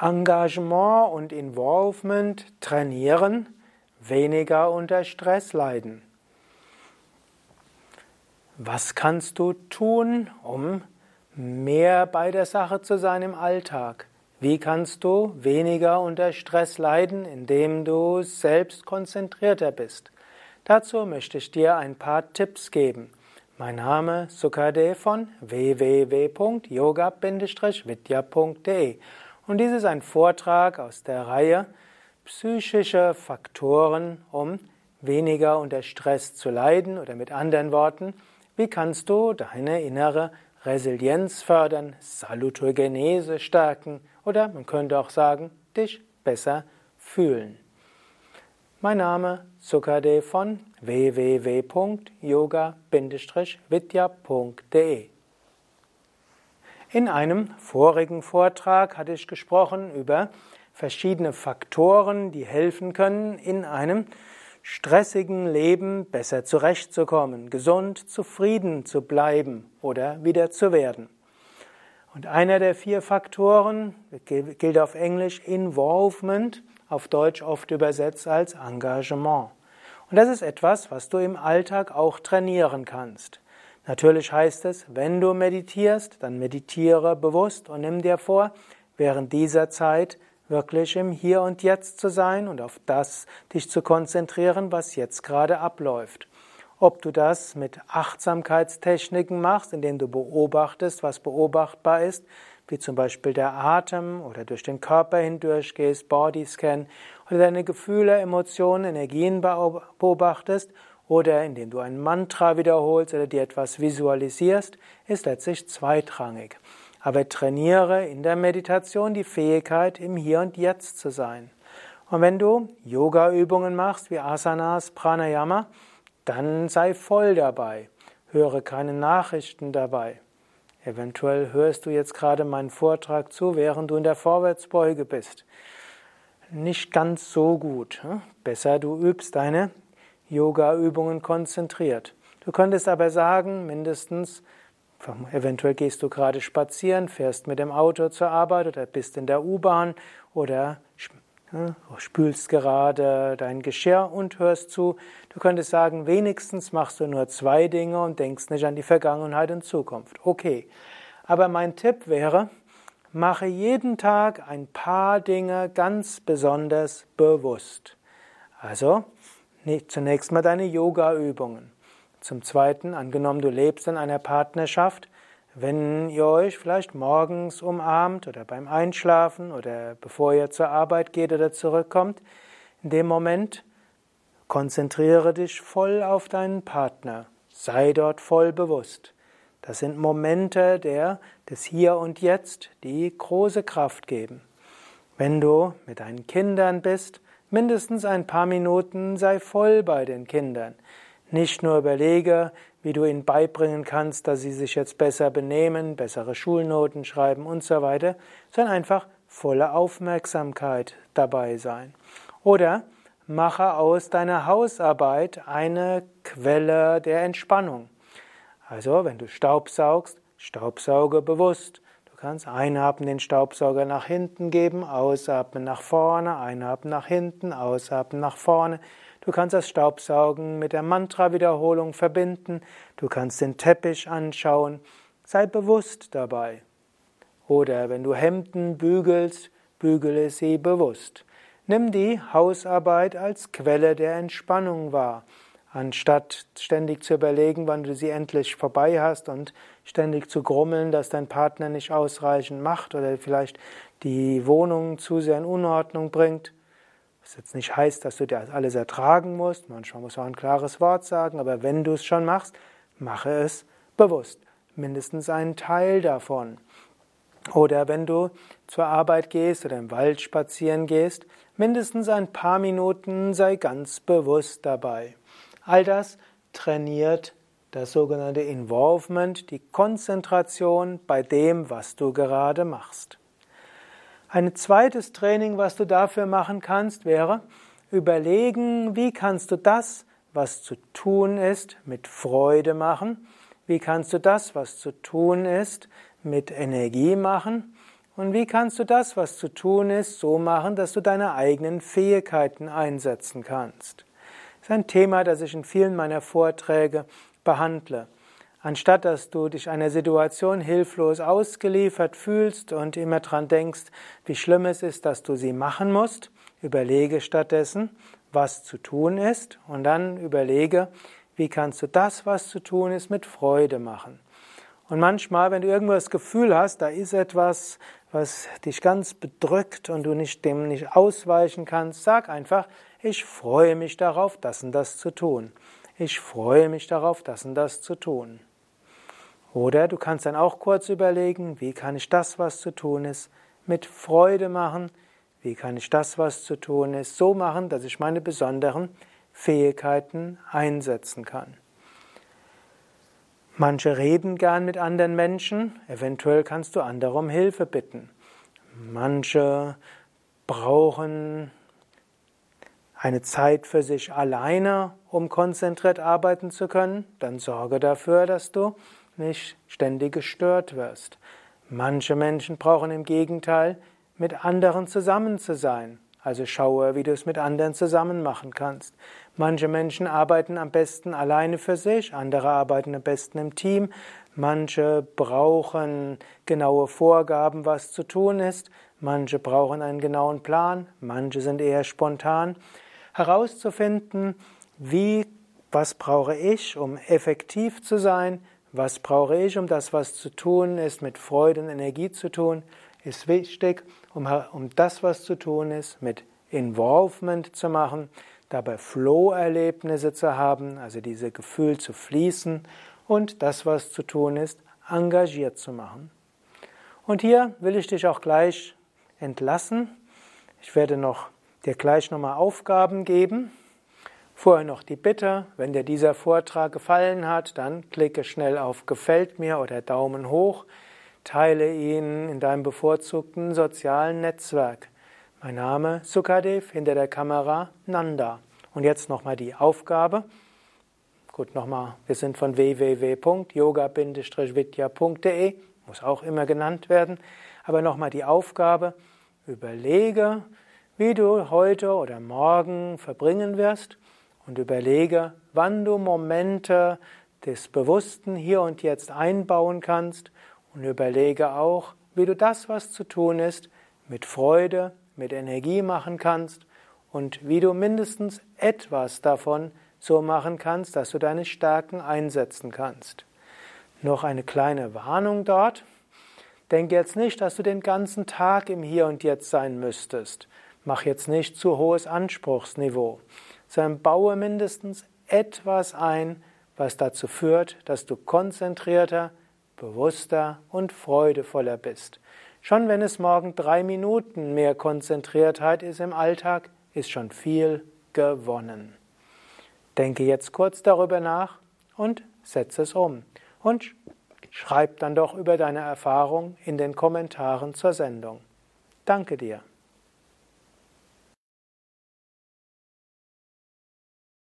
Engagement und Involvement trainieren, weniger unter Stress leiden. Was kannst du tun, um mehr bei der Sache zu sein im Alltag? Wie kannst du weniger unter Stress leiden, indem du selbst konzentrierter bist? Dazu möchte ich dir ein paar Tipps geben. Mein Name Sukade von www.yoga-vidya.de und dies ist ein Vortrag aus der Reihe Psychische Faktoren, um weniger unter Stress zu leiden oder mit anderen Worten, wie kannst du deine innere Resilienz fördern, Salutogenese stärken oder man könnte auch sagen, dich besser fühlen. Mein Name Sukade von www.yoga-vidya.de in einem vorigen Vortrag hatte ich gesprochen über verschiedene Faktoren, die helfen können, in einem stressigen Leben besser zurechtzukommen, gesund, zufrieden zu bleiben oder wieder zu werden. Und einer der vier Faktoren gilt auf Englisch Involvement, auf Deutsch oft übersetzt als Engagement. Und das ist etwas, was du im Alltag auch trainieren kannst. Natürlich heißt es, wenn du meditierst, dann meditiere bewusst und nimm dir vor, während dieser Zeit wirklich im Hier und Jetzt zu sein und auf das dich zu konzentrieren, was jetzt gerade abläuft. Ob du das mit Achtsamkeitstechniken machst, indem du beobachtest, was beobachtbar ist, wie zum Beispiel der Atem oder durch den Körper hindurch gehst, Bodyscan oder deine Gefühle, Emotionen, Energien beobachtest oder indem du ein Mantra wiederholst oder dir etwas visualisierst, ist letztlich zweitrangig. Aber trainiere in der Meditation die Fähigkeit, im Hier und Jetzt zu sein. Und wenn du Yoga-Übungen machst, wie Asanas, Pranayama, dann sei voll dabei. Höre keine Nachrichten dabei. Eventuell hörst du jetzt gerade meinen Vortrag zu, während du in der Vorwärtsbeuge bist. Nicht ganz so gut. Hm? Besser du übst deine Yoga-Übungen konzentriert. Du könntest aber sagen, mindestens, eventuell gehst du gerade spazieren, fährst mit dem Auto zur Arbeit oder bist in der U-Bahn oder spülst gerade dein Geschirr und hörst zu. Du könntest sagen, wenigstens machst du nur zwei Dinge und denkst nicht an die Vergangenheit und Zukunft. Okay. Aber mein Tipp wäre, mache jeden Tag ein paar Dinge ganz besonders bewusst. Also, zunächst mal deine Yoga-Übungen. Zum Zweiten, angenommen, du lebst in einer Partnerschaft, wenn ihr euch vielleicht morgens umarmt oder beim Einschlafen oder bevor ihr zur Arbeit geht oder zurückkommt, in dem Moment konzentriere dich voll auf deinen Partner. Sei dort voll bewusst. Das sind Momente der, des Hier und Jetzt, die große Kraft geben. Wenn du mit deinen Kindern bist, Mindestens ein paar Minuten sei voll bei den Kindern. Nicht nur überlege, wie du ihnen beibringen kannst, dass sie sich jetzt besser benehmen, bessere Schulnoten schreiben und so weiter, sondern einfach volle Aufmerksamkeit dabei sein. Oder mache aus deiner Hausarbeit eine Quelle der Entspannung. Also, wenn du Staubsaugst, staubsauge bewusst kannst einatmen, den Staubsauger nach hinten geben, ausatmen nach vorne, einatmen nach hinten, ausatmen nach vorne. Du kannst das Staubsaugen mit der Mantra-Wiederholung verbinden. Du kannst den Teppich anschauen. Sei bewusst dabei. Oder wenn du Hemden bügelst, bügele sie bewusst. Nimm die Hausarbeit als Quelle der Entspannung wahr anstatt ständig zu überlegen, wann du sie endlich vorbei hast und ständig zu grummeln, dass dein Partner nicht ausreichend macht oder vielleicht die Wohnung zu sehr in Unordnung bringt. Was jetzt nicht heißt, dass du dir alles ertragen musst. Manchmal muss man ein klares Wort sagen, aber wenn du es schon machst, mache es bewusst. Mindestens einen Teil davon. Oder wenn du zur Arbeit gehst oder im Wald spazieren gehst, mindestens ein paar Minuten sei ganz bewusst dabei. All das trainiert das sogenannte Involvement, die Konzentration bei dem, was du gerade machst. Ein zweites Training, was du dafür machen kannst, wäre überlegen, wie kannst du das, was zu tun ist, mit Freude machen, wie kannst du das, was zu tun ist, mit Energie machen Und wie kannst du das, was zu tun ist, so machen, dass du deine eigenen Fähigkeiten einsetzen kannst? Das ist ein Thema, das ich in vielen meiner Vorträge behandle. Anstatt dass du dich einer Situation hilflos ausgeliefert fühlst und immer dran denkst, wie schlimm es ist, dass du sie machen musst, überlege stattdessen, was zu tun ist und dann überlege, wie kannst du das, was zu tun ist, mit Freude machen. Und manchmal, wenn du irgendwo das Gefühl hast, da ist etwas, was dich ganz bedrückt und du nicht, dem nicht ausweichen kannst, sag einfach, ich freue mich darauf, das und das zu tun. Ich freue mich darauf, das und das zu tun. Oder du kannst dann auch kurz überlegen, wie kann ich das, was zu tun ist, mit Freude machen, wie kann ich das, was zu tun ist, so machen, dass ich meine besonderen Fähigkeiten einsetzen kann. Manche reden gern mit anderen Menschen, eventuell kannst du andere um Hilfe bitten. Manche brauchen eine Zeit für sich alleine, um konzentriert arbeiten zu können, dann sorge dafür, dass du nicht ständig gestört wirst. Manche Menschen brauchen im Gegenteil, mit anderen zusammen zu sein. Also schaue, wie du es mit anderen zusammen machen kannst. Manche Menschen arbeiten am besten alleine für sich, andere arbeiten am besten im Team. Manche brauchen genaue Vorgaben, was zu tun ist. Manche brauchen einen genauen Plan. Manche sind eher spontan. Herauszufinden, wie, was brauche ich, um effektiv zu sein, was brauche ich, um das, was zu tun ist, mit Freude und Energie zu tun, ist wichtig, um, um das, was zu tun ist, mit Involvement zu machen, dabei Flow-Erlebnisse zu haben, also diese Gefühl zu fließen und das, was zu tun ist, engagiert zu machen. Und hier will ich dich auch gleich entlassen. Ich werde noch dir gleich nochmal Aufgaben geben. Vorher noch die Bitte, wenn dir dieser Vortrag gefallen hat, dann klicke schnell auf Gefällt mir oder Daumen hoch, teile ihn in deinem bevorzugten sozialen Netzwerk. Mein Name Sukadev, hinter der Kamera Nanda. Und jetzt nochmal die Aufgabe. Gut, nochmal, wir sind von www.yoga-vidya.de, muss auch immer genannt werden. Aber nochmal die Aufgabe, überlege, wie du heute oder morgen verbringen wirst und überlege, wann du Momente des Bewussten hier und jetzt einbauen kannst und überlege auch, wie du das, was zu tun ist, mit Freude, mit Energie machen kannst und wie du mindestens etwas davon so machen kannst, dass du deine Stärken einsetzen kannst. Noch eine kleine Warnung dort. Denke jetzt nicht, dass du den ganzen Tag im Hier und Jetzt sein müsstest. Mach jetzt nicht zu hohes Anspruchsniveau sondern baue mindestens etwas ein, was dazu führt, dass du konzentrierter, bewusster und freudevoller bist. Schon wenn es morgen drei Minuten mehr Konzentriertheit ist im Alltag, ist schon viel gewonnen. Denke jetzt kurz darüber nach und setze es um. Und schreib dann doch über deine Erfahrung in den Kommentaren zur Sendung. Danke dir.